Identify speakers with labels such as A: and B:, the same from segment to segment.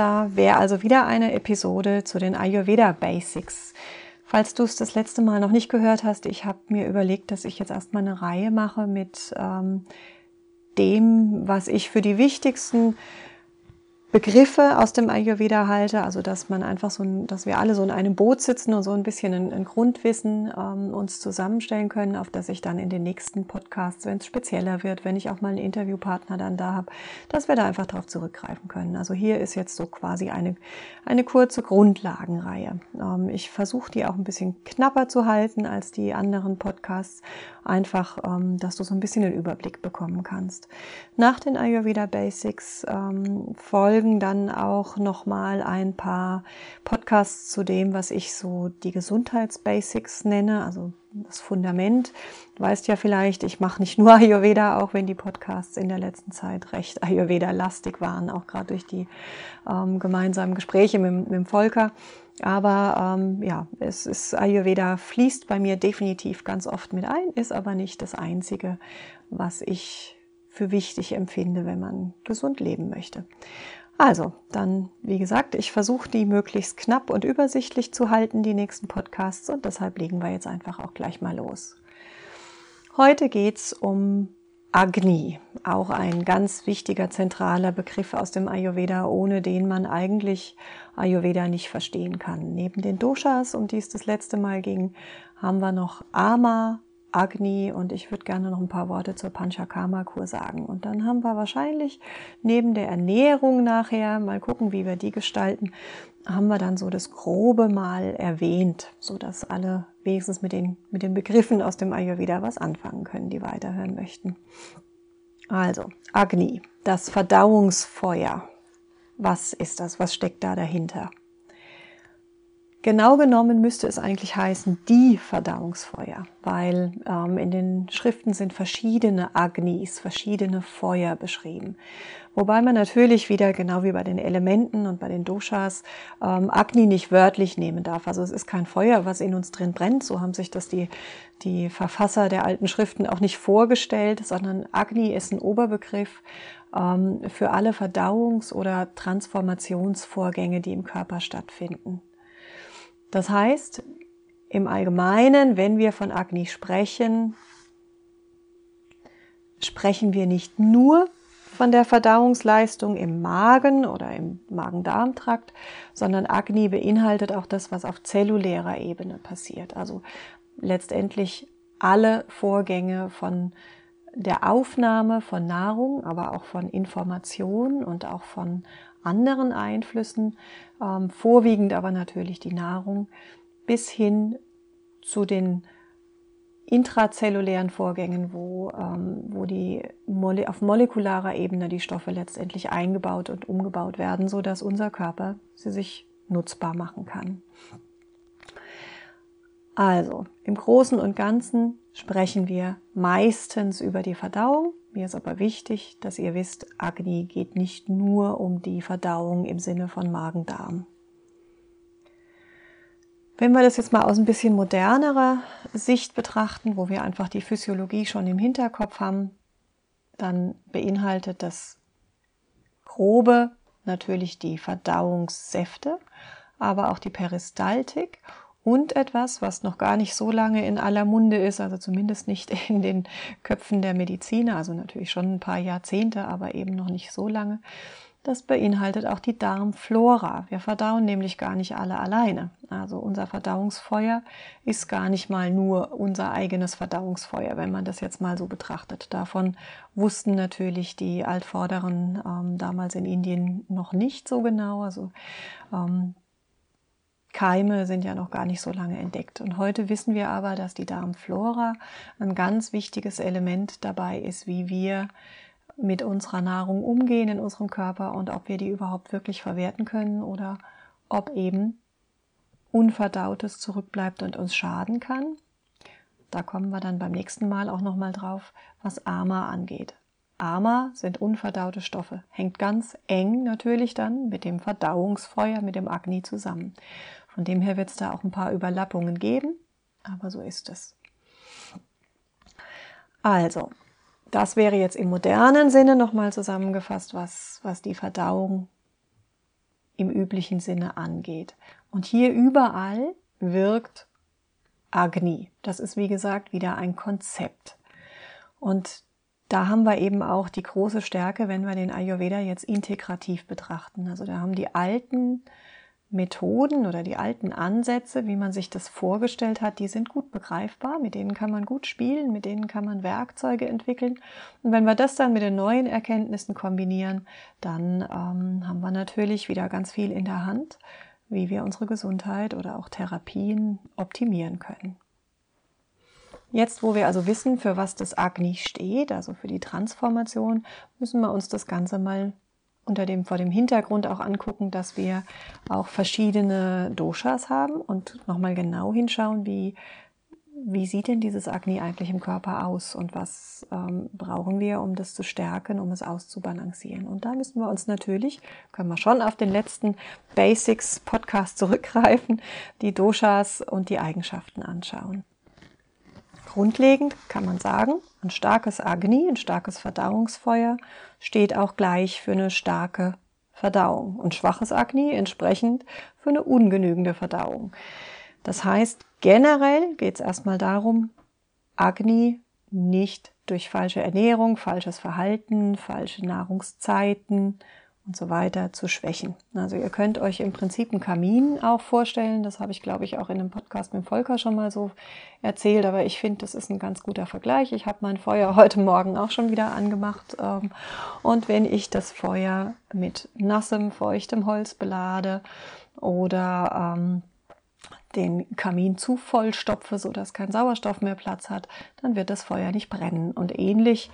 A: Da wäre also wieder eine Episode zu den Ayurveda Basics. Falls du es das letzte Mal noch nicht gehört hast, ich habe mir überlegt, dass ich jetzt erstmal eine Reihe mache mit ähm, dem, was ich für die wichtigsten Begriffe aus dem Ayurveda halte, also dass man einfach so, ein, dass wir alle so in einem Boot sitzen und so ein bisschen ein, ein Grundwissen ähm, uns zusammenstellen können, auf das ich dann in den nächsten Podcasts, wenn es spezieller wird, wenn ich auch mal einen Interviewpartner dann da habe, dass wir da einfach darauf zurückgreifen können. Also hier ist jetzt so quasi eine, eine kurze Grundlagenreihe. Ähm, ich versuche die auch ein bisschen knapper zu halten als die anderen Podcasts, einfach, ähm, dass du so ein bisschen den Überblick bekommen kannst. Nach den Ayurveda Basics ähm, folgen folgen dann auch noch mal ein paar Podcasts zu dem, was ich so die Gesundheitsbasics nenne, also das Fundament. Du weißt ja vielleicht, ich mache nicht nur Ayurveda, auch wenn die Podcasts in der letzten Zeit recht Ayurveda-lastig waren, auch gerade durch die ähm, gemeinsamen Gespräche mit, mit dem Volker. Aber ähm, ja, es ist Ayurveda fließt bei mir definitiv ganz oft mit ein, ist aber nicht das Einzige, was ich für wichtig empfinde, wenn man gesund leben möchte. Also, dann, wie gesagt, ich versuche die möglichst knapp und übersichtlich zu halten, die nächsten Podcasts, und deshalb legen wir jetzt einfach auch gleich mal los. Heute geht's um Agni, auch ein ganz wichtiger zentraler Begriff aus dem Ayurveda, ohne den man eigentlich Ayurveda nicht verstehen kann. Neben den Doshas, um die es das letzte Mal ging, haben wir noch Ama, Agni und ich würde gerne noch ein paar Worte zur Panchakarma-Kur sagen. Und dann haben wir wahrscheinlich neben der Ernährung nachher, mal gucken, wie wir die gestalten, haben wir dann so das Grobe mal erwähnt, so dass alle wenigstens mit den, mit den Begriffen aus dem Ayurveda was anfangen können, die weiterhören möchten. Also, Agni, das Verdauungsfeuer. Was ist das? Was steckt da dahinter? Genau genommen müsste es eigentlich heißen die Verdauungsfeuer, weil ähm, in den Schriften sind verschiedene Agnis, verschiedene Feuer beschrieben. Wobei man natürlich wieder, genau wie bei den Elementen und bei den Doshas, ähm, Agni nicht wörtlich nehmen darf. Also es ist kein Feuer, was in uns drin brennt. So haben sich das die, die Verfasser der alten Schriften auch nicht vorgestellt, sondern Agni ist ein Oberbegriff ähm, für alle Verdauungs- oder Transformationsvorgänge, die im Körper stattfinden. Das heißt, im Allgemeinen, wenn wir von Agni sprechen, sprechen wir nicht nur von der Verdauungsleistung im Magen oder im Magen-Darm-Trakt, sondern Agni beinhaltet auch das, was auf zellulärer Ebene passiert. Also letztendlich alle Vorgänge von der Aufnahme von Nahrung, aber auch von Informationen und auch von anderen Einflüssen, ähm, vorwiegend aber natürlich die Nahrung, bis hin zu den intrazellulären Vorgängen, wo, ähm, wo die auf molekularer Ebene die Stoffe letztendlich eingebaut und umgebaut werden, so dass unser Körper sie sich nutzbar machen kann. Also, im Großen und Ganzen sprechen wir meistens über die Verdauung, mir ist aber wichtig, dass ihr wisst, Agni geht nicht nur um die Verdauung im Sinne von Magen-Darm. Wenn wir das jetzt mal aus ein bisschen modernerer Sicht betrachten, wo wir einfach die Physiologie schon im Hinterkopf haben, dann beinhaltet das Grobe natürlich die Verdauungssäfte, aber auch die Peristaltik und etwas, was noch gar nicht so lange in aller Munde ist, also zumindest nicht in den Köpfen der Mediziner, also natürlich schon ein paar Jahrzehnte, aber eben noch nicht so lange. Das beinhaltet auch die Darmflora. Wir verdauen nämlich gar nicht alle alleine. Also unser Verdauungsfeuer ist gar nicht mal nur unser eigenes Verdauungsfeuer, wenn man das jetzt mal so betrachtet. Davon wussten natürlich die Altvorderen ähm, damals in Indien noch nicht so genau. Also ähm, Keime sind ja noch gar nicht so lange entdeckt. Und heute wissen wir aber, dass die Darmflora ein ganz wichtiges Element dabei ist, wie wir mit unserer Nahrung umgehen in unserem Körper und ob wir die überhaupt wirklich verwerten können oder ob eben Unverdautes zurückbleibt und uns schaden kann. Da kommen wir dann beim nächsten Mal auch nochmal drauf, was Ama angeht. Ama sind unverdaute Stoffe, hängt ganz eng natürlich dann mit dem Verdauungsfeuer, mit dem Agni zusammen. Von dem her wird es da auch ein paar Überlappungen geben, aber so ist es. Also, das wäre jetzt im modernen Sinne nochmal zusammengefasst, was, was die Verdauung im üblichen Sinne angeht. Und hier überall wirkt Agni. Das ist wie gesagt wieder ein Konzept. Und da haben wir eben auch die große Stärke, wenn wir den Ayurveda jetzt integrativ betrachten. Also da haben die alten Methoden oder die alten Ansätze, wie man sich das vorgestellt hat, die sind gut begreifbar, mit denen kann man gut spielen, mit denen kann man Werkzeuge entwickeln. Und wenn wir das dann mit den neuen Erkenntnissen kombinieren, dann ähm, haben wir natürlich wieder ganz viel in der Hand, wie wir unsere Gesundheit oder auch Therapien optimieren können. Jetzt, wo wir also wissen, für was das Agni steht, also für die Transformation, müssen wir uns das Ganze mal unter dem, vor dem Hintergrund auch angucken, dass wir auch verschiedene Doshas haben und nochmal genau hinschauen, wie, wie sieht denn dieses Agni eigentlich im Körper aus und was ähm, brauchen wir, um das zu stärken, um es auszubalancieren. Und da müssen wir uns natürlich, können wir schon auf den letzten Basics Podcast zurückgreifen, die Doshas und die Eigenschaften anschauen. Grundlegend kann man sagen, ein starkes Agni, ein starkes Verdauungsfeuer steht auch gleich für eine starke Verdauung und schwaches Agni entsprechend für eine ungenügende Verdauung. Das heißt, generell geht es erstmal darum, Agni nicht durch falsche Ernährung, falsches Verhalten, falsche Nahrungszeiten, und so weiter zu schwächen. Also ihr könnt euch im Prinzip einen Kamin auch vorstellen. Das habe ich, glaube ich, auch in einem Podcast mit Volker schon mal so erzählt. Aber ich finde, das ist ein ganz guter Vergleich. Ich habe mein Feuer heute Morgen auch schon wieder angemacht. Ähm, und wenn ich das Feuer mit nassem, feuchtem Holz belade oder ähm, den Kamin zu voll stopfe, sodass kein Sauerstoff mehr Platz hat, dann wird das Feuer nicht brennen. Und ähnlich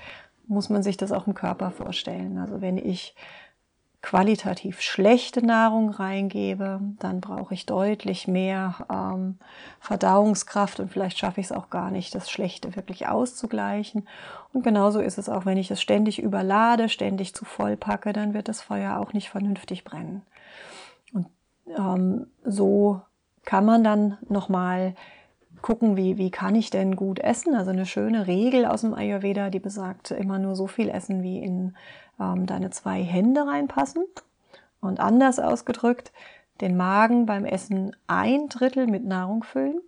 A: muss man sich das auch im Körper vorstellen. Also wenn ich qualitativ schlechte Nahrung reingebe, dann brauche ich deutlich mehr ähm, Verdauungskraft und vielleicht schaffe ich es auch gar nicht, das Schlechte wirklich auszugleichen. Und genauso ist es auch, wenn ich es ständig überlade, ständig zu voll packe, dann wird das Feuer auch nicht vernünftig brennen. Und ähm, so kann man dann nochmal gucken, wie, wie kann ich denn gut essen. Also eine schöne Regel aus dem Ayurveda, die besagt, immer nur so viel essen, wie in ähm, deine zwei Hände reinpassen. Und anders ausgedrückt, den Magen beim Essen ein Drittel mit Nahrung füllen,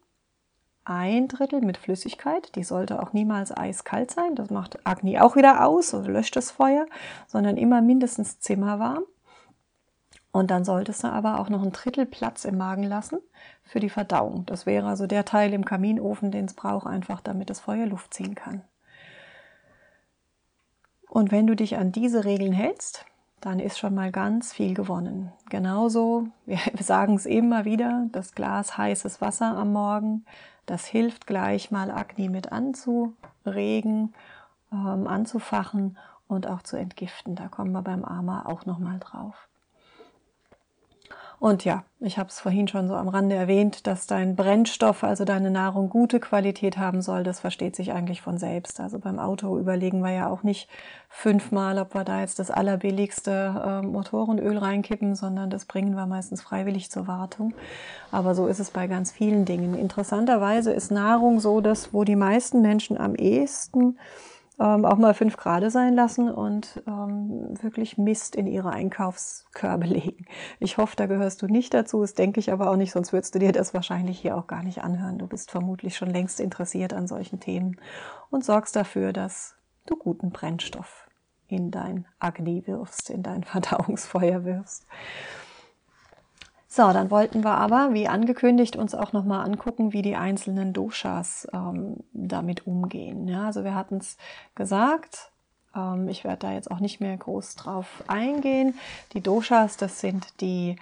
A: ein Drittel mit Flüssigkeit. Die sollte auch niemals eiskalt sein. Das macht Agni auch wieder aus und löscht das Feuer, sondern immer mindestens zimmerwarm. Und dann solltest du aber auch noch ein Drittel Platz im Magen lassen für die Verdauung. Das wäre also der Teil im Kaminofen, den es braucht, einfach damit das Feuer Luft ziehen kann. Und wenn du dich an diese Regeln hältst, dann ist schon mal ganz viel gewonnen. Genauso, wir sagen es immer wieder, das Glas heißes Wasser am Morgen, das hilft gleich mal Agni mit anzuregen, ähm, anzufachen und auch zu entgiften. Da kommen wir beim Ama auch nochmal drauf. Und ja, ich habe es vorhin schon so am Rande erwähnt, dass dein Brennstoff, also deine Nahrung, gute Qualität haben soll. Das versteht sich eigentlich von selbst. Also beim Auto überlegen wir ja auch nicht fünfmal, ob wir da jetzt das allerbilligste äh, Motorenöl reinkippen, sondern das bringen wir meistens freiwillig zur Wartung. Aber so ist es bei ganz vielen Dingen. Interessanterweise ist Nahrung so, dass wo die meisten Menschen am ehesten ähm, auch mal fünf Grad sein lassen und ähm, wirklich Mist in ihre Einkaufskörbe legen. Ich hoffe, da gehörst du nicht dazu, das denke ich aber auch nicht, sonst würdest du dir das wahrscheinlich hier auch gar nicht anhören. Du bist vermutlich schon längst interessiert an solchen Themen und sorgst dafür, dass du guten Brennstoff in dein Agni wirfst, in dein Verdauungsfeuer wirfst. So, dann wollten wir aber, wie angekündigt, uns auch nochmal angucken, wie die einzelnen Doshas ähm, damit umgehen. Ja, also wir hatten es gesagt, ähm, ich werde da jetzt auch nicht mehr groß drauf eingehen. Die Doshas, das sind die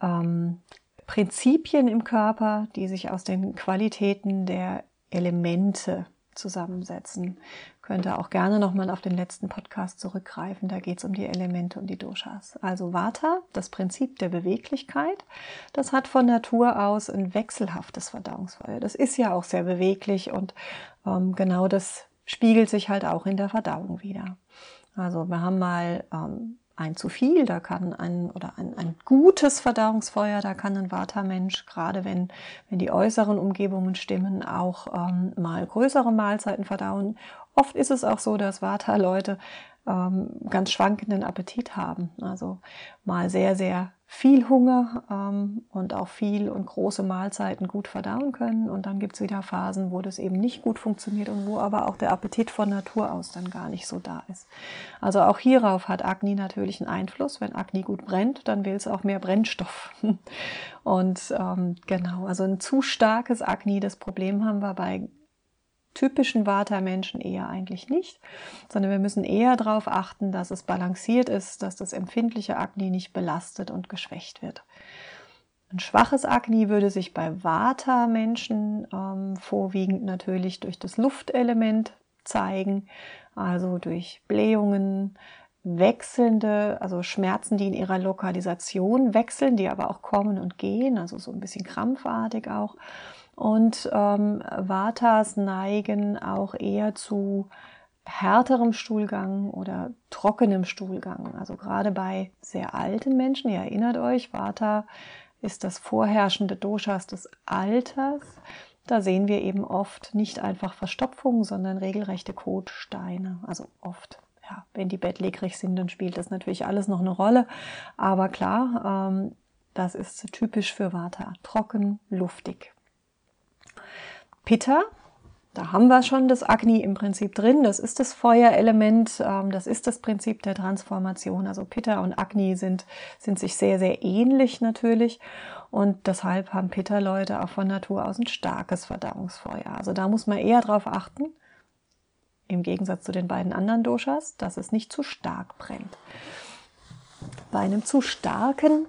A: ähm, Prinzipien im Körper, die sich aus den Qualitäten der Elemente zusammensetzen könnt ihr auch gerne nochmal auf den letzten Podcast zurückgreifen. Da geht es um die Elemente und die Doshas. Also Vata, das Prinzip der Beweglichkeit, das hat von Natur aus ein wechselhaftes Verdauungsfeuer. Das ist ja auch sehr beweglich und ähm, genau das spiegelt sich halt auch in der Verdauung wieder. Also wir haben mal ähm, ein zu viel, da kann ein oder ein, ein gutes Verdauungsfeuer, da kann ein Vata-Mensch, gerade wenn, wenn die äußeren Umgebungen stimmen, auch ähm, mal größere Mahlzeiten verdauen Oft ist es auch so, dass Vata-Leute ähm, ganz schwankenden Appetit haben. Also mal sehr, sehr viel Hunger ähm, und auch viel und große Mahlzeiten gut verdauen können. Und dann gibt es wieder Phasen, wo das eben nicht gut funktioniert und wo aber auch der Appetit von Natur aus dann gar nicht so da ist. Also auch hierauf hat Agni natürlich einen Einfluss. Wenn Agni gut brennt, dann will es auch mehr Brennstoff. und ähm, genau, also ein zu starkes Agni, das Problem haben wir bei typischen Vata-Menschen eher eigentlich nicht, sondern wir müssen eher darauf achten, dass es balanciert ist, dass das empfindliche Agni nicht belastet und geschwächt wird. Ein schwaches Agni würde sich bei Vata-Menschen ähm, vorwiegend natürlich durch das Luftelement zeigen, also durch Blähungen, wechselnde, also Schmerzen, die in ihrer Lokalisation wechseln, die aber auch kommen und gehen, also so ein bisschen krampfartig auch. Und ähm, Vatas neigen auch eher zu härterem Stuhlgang oder trockenem Stuhlgang. Also gerade bei sehr alten Menschen, ihr erinnert euch, Vata ist das vorherrschende Doshas des Alters. Da sehen wir eben oft nicht einfach Verstopfungen, sondern regelrechte Kotsteine. Also oft. Ja, wenn die bettlägerig sind, dann spielt das natürlich alles noch eine Rolle. Aber klar, ähm, das ist typisch für Vata. Trocken, luftig. Pitta. Da haben wir schon das Agni im Prinzip drin. Das ist das Feuerelement. Ähm, das ist das Prinzip der Transformation. Also Pitta und Agni sind, sind sich sehr, sehr ähnlich natürlich. Und deshalb haben Pitta-Leute auch von Natur aus ein starkes Verdauungsfeuer. Also da muss man eher darauf achten, im Gegensatz zu den beiden anderen Doshas, dass es nicht zu stark brennt. Bei einem zu starken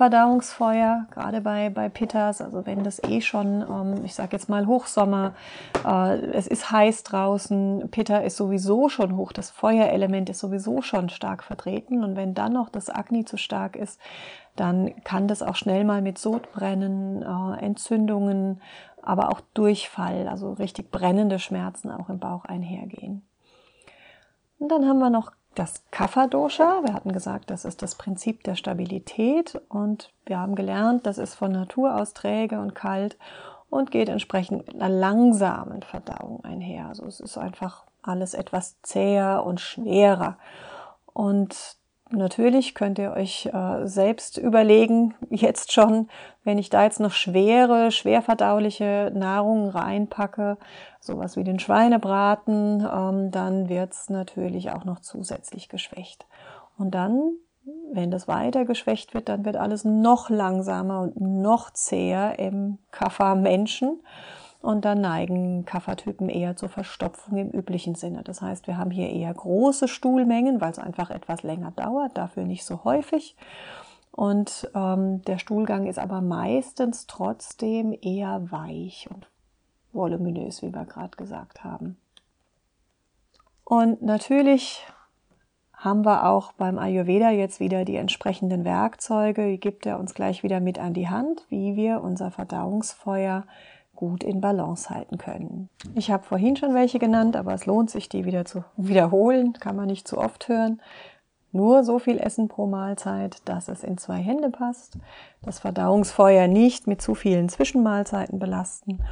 A: Verdauungsfeuer, gerade bei, bei Pittas, also wenn das eh schon, ähm, ich sage jetzt mal Hochsommer, äh, es ist heiß draußen, Pitta ist sowieso schon hoch, das Feuerelement ist sowieso schon stark vertreten und wenn dann noch das Agni zu stark ist, dann kann das auch schnell mal mit Sodbrennen, äh, Entzündungen, aber auch Durchfall, also richtig brennende Schmerzen auch im Bauch einhergehen. Und dann haben wir noch das Kapha-Dosha. Wir hatten gesagt, das ist das Prinzip der Stabilität und wir haben gelernt, das ist von Natur aus träge und kalt und geht entsprechend mit einer langsamen Verdauung einher. Also es ist einfach alles etwas zäher und schwerer. Und Natürlich könnt ihr euch äh, selbst überlegen, jetzt schon, wenn ich da jetzt noch schwere, schwer verdauliche Nahrung reinpacke, sowas wie den Schweinebraten, ähm, dann wird's natürlich auch noch zusätzlich geschwächt. Und dann, wenn das weiter geschwächt wird, dann wird alles noch langsamer und noch zäher im Kaffer-Menschen. Und dann neigen Kaffertypen eher zur Verstopfung im üblichen Sinne. Das heißt, wir haben hier eher große Stuhlmengen, weil es einfach etwas länger dauert, dafür nicht so häufig. Und ähm, der Stuhlgang ist aber meistens trotzdem eher weich und voluminös, wie wir gerade gesagt haben. Und natürlich haben wir auch beim Ayurveda jetzt wieder die entsprechenden Werkzeuge, die gibt er uns gleich wieder mit an die Hand, wie wir unser Verdauungsfeuer gut in Balance halten können. Ich habe vorhin schon welche genannt, aber es lohnt sich, die wieder zu wiederholen, kann man nicht zu oft hören. Nur so viel Essen pro Mahlzeit, dass es in zwei Hände passt, das Verdauungsfeuer nicht mit zu vielen Zwischenmahlzeiten belasten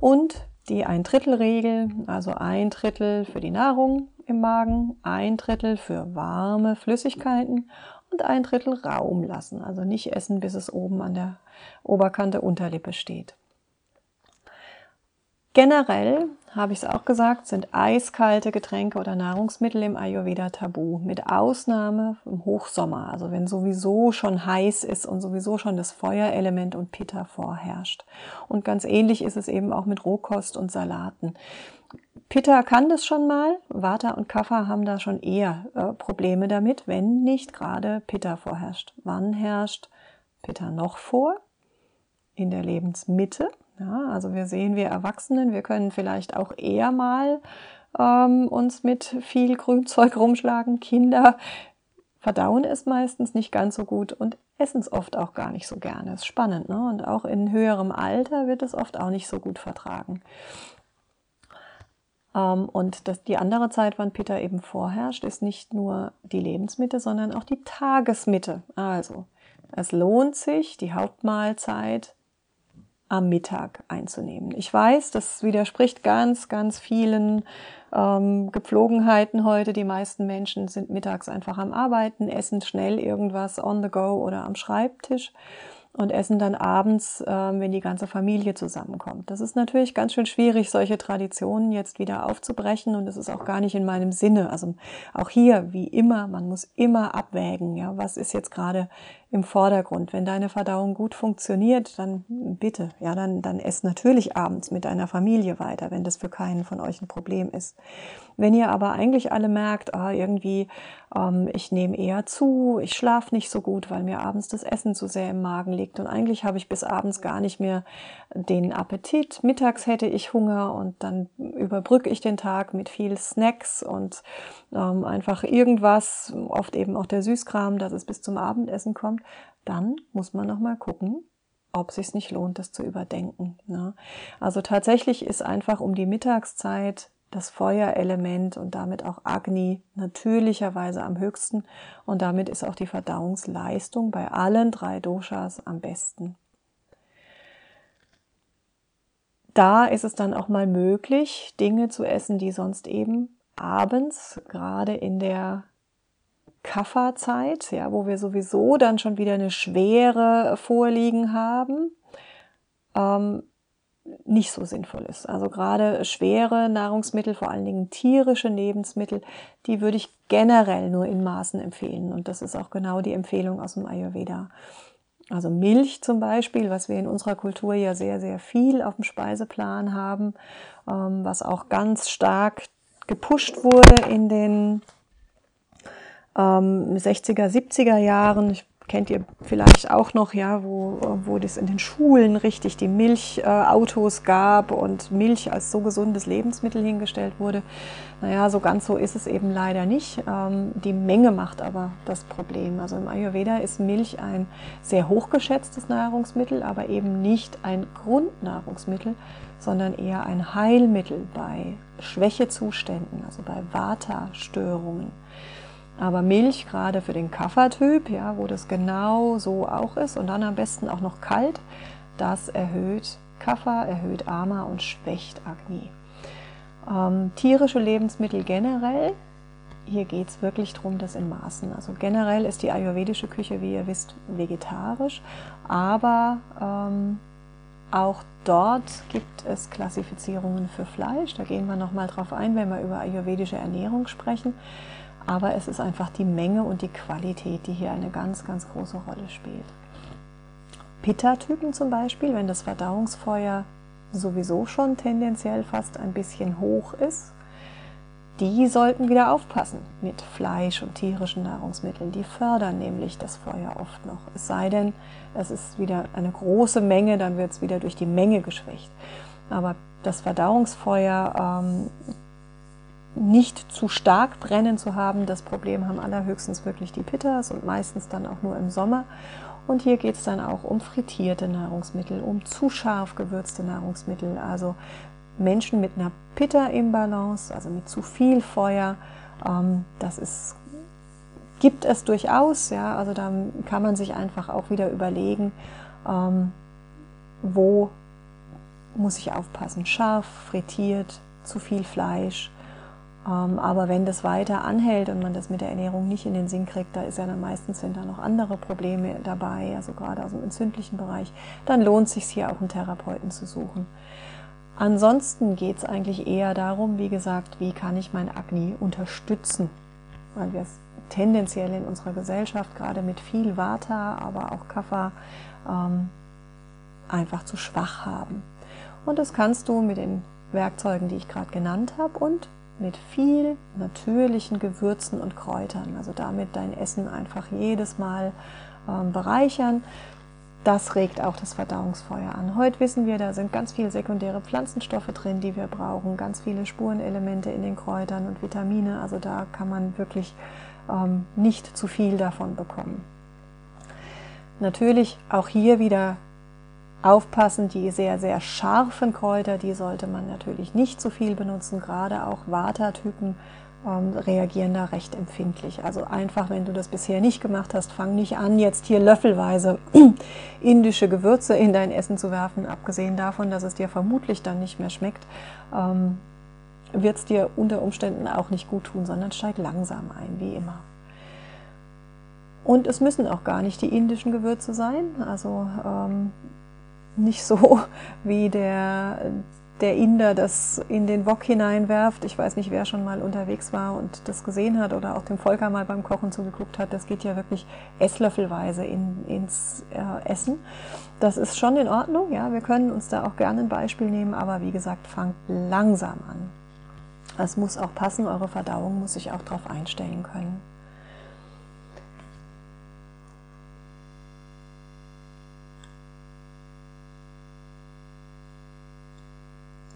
A: und die Ein-Drittel-Regel, also ein Drittel für die Nahrung im Magen, ein Drittel für warme Flüssigkeiten und ein Drittel Raum lassen. Also nicht essen, bis es oben an der Oberkante Unterlippe steht. Generell, habe ich es auch gesagt, sind eiskalte Getränke oder Nahrungsmittel im Ayurveda tabu, mit Ausnahme im Hochsommer, also wenn sowieso schon heiß ist und sowieso schon das Feuerelement und Pitta vorherrscht. Und ganz ähnlich ist es eben auch mit Rohkost und Salaten. Pitta kann das schon mal, Vata und Kapha haben da schon eher äh, Probleme damit, wenn nicht gerade Pitta vorherrscht. Wann herrscht Pitta noch vor? In der Lebensmitte, ja, also wir sehen, wir Erwachsenen, wir können vielleicht auch eher mal ähm, uns mit viel Grünzeug rumschlagen. Kinder verdauen es meistens nicht ganz so gut und essen es oft auch gar nicht so gerne. Ist spannend, ne? Und auch in höherem Alter wird es oft auch nicht so gut vertragen. Ähm, und das, die andere Zeit, wann Peter eben vorherrscht, ist nicht nur die Lebensmitte, sondern auch die Tagesmitte. Also es lohnt sich, die Hauptmahlzeit am Mittag einzunehmen. Ich weiß, das widerspricht ganz, ganz vielen ähm, Gepflogenheiten heute. Die meisten Menschen sind mittags einfach am Arbeiten, essen schnell irgendwas on the go oder am Schreibtisch und essen dann abends, äh, wenn die ganze Familie zusammenkommt. Das ist natürlich ganz schön schwierig, solche Traditionen jetzt wieder aufzubrechen und das ist auch gar nicht in meinem Sinne. Also auch hier, wie immer, man muss immer abwägen, ja, was ist jetzt gerade im Vordergrund. Wenn deine Verdauung gut funktioniert, dann bitte, ja, dann, dann ess natürlich abends mit deiner Familie weiter, wenn das für keinen von euch ein Problem ist. Wenn ihr aber eigentlich alle merkt, ah, irgendwie, ähm, ich nehme eher zu, ich schlafe nicht so gut, weil mir abends das Essen zu sehr im Magen liegt und eigentlich habe ich bis abends gar nicht mehr den Appetit. Mittags hätte ich Hunger und dann überbrücke ich den Tag mit viel Snacks und ähm, einfach irgendwas, oft eben auch der Süßkram, dass es bis zum Abendessen kommt, dann muss man noch mal gucken, ob es sich nicht lohnt, das zu überdenken. Ne? Also tatsächlich ist einfach um die Mittagszeit das Feuerelement und damit auch Agni natürlicherweise am höchsten und damit ist auch die Verdauungsleistung bei allen drei Doshas am besten. Da ist es dann auch mal möglich, Dinge zu essen, die sonst eben abends, gerade in der Kafferzeit, ja, wo wir sowieso dann schon wieder eine Schwere vorliegen haben, ähm, nicht so sinnvoll ist. Also gerade schwere Nahrungsmittel, vor allen Dingen tierische Lebensmittel, die würde ich generell nur in Maßen empfehlen. Und das ist auch genau die Empfehlung aus dem Ayurveda. Also Milch zum Beispiel, was wir in unserer Kultur ja sehr, sehr viel auf dem Speiseplan haben, ähm, was auch ganz stark gepusht wurde in den 60er, 70er Jahren. Ich kennt ihr vielleicht auch noch, ja, wo, wo das in den Schulen richtig die Milchautos äh, gab und Milch als so gesundes Lebensmittel hingestellt wurde. Naja, so ganz so ist es eben leider nicht. Ähm, die Menge macht aber das Problem. Also im Ayurveda ist Milch ein sehr hochgeschätztes Nahrungsmittel, aber eben nicht ein Grundnahrungsmittel, sondern eher ein Heilmittel bei Schwächezuständen, also bei Vata-Störungen. Aber Milch, gerade für den Kaffertyp, ja, wo das genau so auch ist und dann am besten auch noch kalt, das erhöht Kaffer, erhöht Ama und schwächt Agni. Ähm, tierische Lebensmittel generell, hier geht es wirklich darum, das in Maßen. Also generell ist die ayurvedische Küche, wie ihr wisst, vegetarisch, aber ähm, auch dort gibt es Klassifizierungen für Fleisch. Da gehen wir nochmal drauf ein, wenn wir über ayurvedische Ernährung sprechen aber es ist einfach die Menge und die Qualität, die hier eine ganz, ganz große Rolle spielt. Pitta-Typen zum Beispiel, wenn das Verdauungsfeuer sowieso schon tendenziell fast ein bisschen hoch ist, die sollten wieder aufpassen mit Fleisch und tierischen Nahrungsmitteln. Die fördern nämlich das Feuer oft noch. Es sei denn, es ist wieder eine große Menge, dann wird es wieder durch die Menge geschwächt. Aber das Verdauungsfeuer ähm, nicht zu stark brennen zu haben. Das Problem haben allerhöchstens wirklich die Pittas und meistens dann auch nur im Sommer. Und hier geht es dann auch um frittierte Nahrungsmittel, um zu scharf gewürzte Nahrungsmittel. Also Menschen mit einer Pitta-Imbalance, also mit zu viel Feuer, ähm, das ist, gibt es durchaus. Ja, also da kann man sich einfach auch wieder überlegen, ähm, wo muss ich aufpassen. Scharf, frittiert, zu viel Fleisch. Ähm, aber wenn das weiter anhält und man das mit der Ernährung nicht in den Sinn kriegt, da ist ja dann meistens sind da noch andere Probleme dabei, also gerade aus dem entzündlichen Bereich, dann lohnt es sich hier auch einen Therapeuten zu suchen. Ansonsten geht es eigentlich eher darum, wie gesagt, wie kann ich mein Agni unterstützen, weil wir es tendenziell in unserer Gesellschaft gerade mit viel Vata, aber auch Kapha ähm, einfach zu schwach haben. Und das kannst du mit den Werkzeugen, die ich gerade genannt habe und mit viel natürlichen Gewürzen und Kräutern. Also damit dein Essen einfach jedes Mal ähm, bereichern. Das regt auch das Verdauungsfeuer an. Heute wissen wir, da sind ganz viele sekundäre Pflanzenstoffe drin, die wir brauchen, ganz viele Spurenelemente in den Kräutern und Vitamine. Also da kann man wirklich ähm, nicht zu viel davon bekommen. Natürlich auch hier wieder aufpassen, die sehr, sehr scharfen Kräuter, die sollte man natürlich nicht zu viel benutzen. Gerade auch Vata-Typen ähm, reagieren da recht empfindlich. Also einfach, wenn du das bisher nicht gemacht hast, fang nicht an, jetzt hier löffelweise indische Gewürze in dein Essen zu werfen. Abgesehen davon, dass es dir vermutlich dann nicht mehr schmeckt, ähm, wird es dir unter Umständen auch nicht gut tun, sondern steig langsam ein, wie immer. Und es müssen auch gar nicht die indischen Gewürze sein. Also ähm, nicht so, wie der, der Inder das in den Wok hineinwerft. Ich weiß nicht, wer schon mal unterwegs war und das gesehen hat oder auch dem Volker mal beim Kochen zugeguckt hat. Das geht ja wirklich esslöffelweise in, ins äh, Essen. Das ist schon in Ordnung. Ja, wir können uns da auch gerne ein Beispiel nehmen, aber wie gesagt, fangt langsam an. Es muss auch passen, eure Verdauung muss sich auch darauf einstellen können.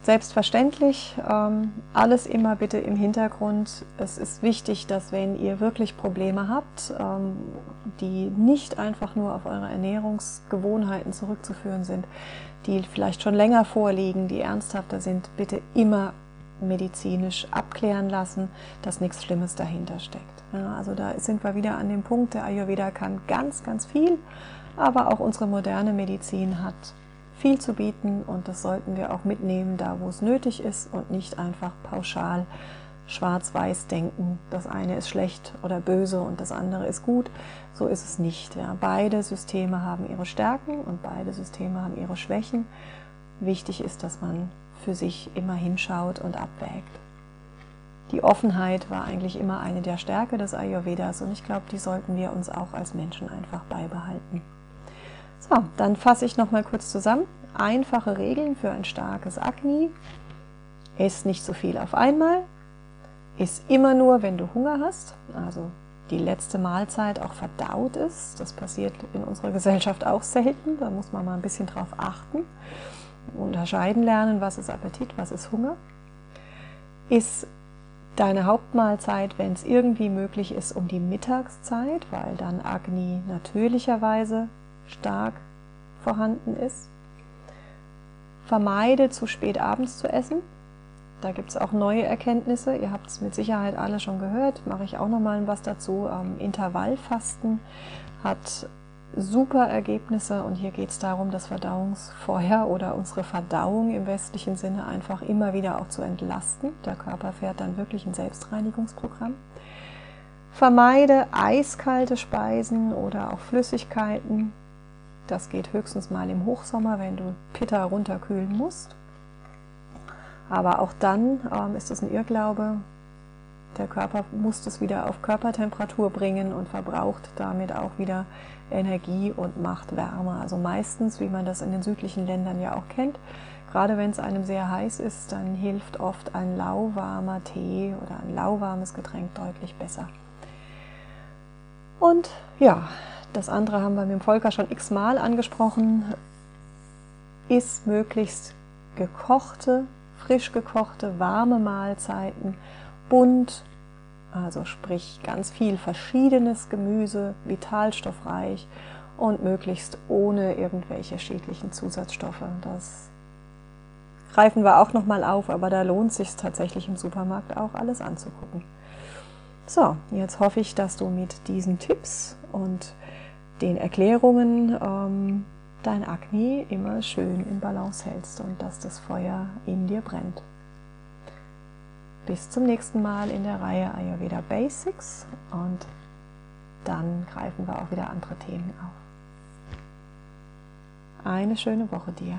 A: Selbstverständlich, ähm, alles immer bitte im Hintergrund. Es ist wichtig, dass wenn ihr wirklich Probleme habt, ähm, die nicht einfach nur auf eure Ernährungsgewohnheiten zurückzuführen sind, die vielleicht schon länger vorliegen, die ernsthafter sind, bitte immer medizinisch abklären lassen, dass nichts Schlimmes dahinter steckt. Ja, also da sind wir wieder an dem Punkt, der Ayurveda kann ganz, ganz viel, aber auch unsere moderne Medizin hat viel zu bieten und das sollten wir auch mitnehmen, da wo es nötig ist und nicht einfach pauschal schwarz-weiß denken, das eine ist schlecht oder böse und das andere ist gut. So ist es nicht. Ja. Beide Systeme haben ihre Stärken und beide Systeme haben ihre Schwächen. Wichtig ist, dass man für sich immer hinschaut und abwägt. Die Offenheit war eigentlich immer eine der Stärke des Ayurvedas und ich glaube, die sollten wir uns auch als Menschen einfach beibehalten. So, dann fasse ich noch mal kurz zusammen. Einfache Regeln für ein starkes Agni. Iss nicht so viel auf einmal. Iss immer nur, wenn du Hunger hast. Also die letzte Mahlzeit auch verdaut ist. Das passiert in unserer Gesellschaft auch selten. Da muss man mal ein bisschen drauf achten. Unterscheiden lernen, was ist Appetit, was ist Hunger. Iss deine Hauptmahlzeit, wenn es irgendwie möglich ist, um die Mittagszeit, weil dann Agni natürlicherweise stark vorhanden ist. Vermeide zu spät abends zu essen. Da gibt es auch neue Erkenntnisse. Ihr habt es mit Sicherheit alle schon gehört. Mache ich auch noch mal was dazu. Ähm, Intervallfasten hat super Ergebnisse und hier geht es darum, das Verdauungsfeuer oder unsere Verdauung im westlichen Sinne einfach immer wieder auch zu entlasten. Der Körper fährt dann wirklich ein Selbstreinigungsprogramm. Vermeide eiskalte Speisen oder auch Flüssigkeiten. Das geht höchstens mal im Hochsommer, wenn du Pitta runterkühlen musst. Aber auch dann ähm, ist es ein Irrglaube. Der Körper muss es wieder auf Körpertemperatur bringen und verbraucht damit auch wieder Energie und macht Wärme. Also meistens, wie man das in den südlichen Ländern ja auch kennt, gerade wenn es einem sehr heiß ist, dann hilft oft ein lauwarmer Tee oder ein lauwarmes Getränk deutlich besser. Und ja, das andere haben wir mit dem Volker schon x-mal angesprochen, ist möglichst gekochte, frisch gekochte, warme Mahlzeiten bunt, also sprich ganz viel verschiedenes Gemüse, vitalstoffreich und möglichst ohne irgendwelche schädlichen Zusatzstoffe. Das greifen wir auch nochmal auf, aber da lohnt sich tatsächlich im Supermarkt auch alles anzugucken. So, jetzt hoffe ich, dass du mit diesen Tipps und den Erklärungen ähm, dein Akne immer schön in Balance hältst und dass das Feuer in dir brennt. Bis zum nächsten Mal in der Reihe Ayurveda Basics und dann greifen wir auch wieder andere Themen auf. Eine schöne Woche dir.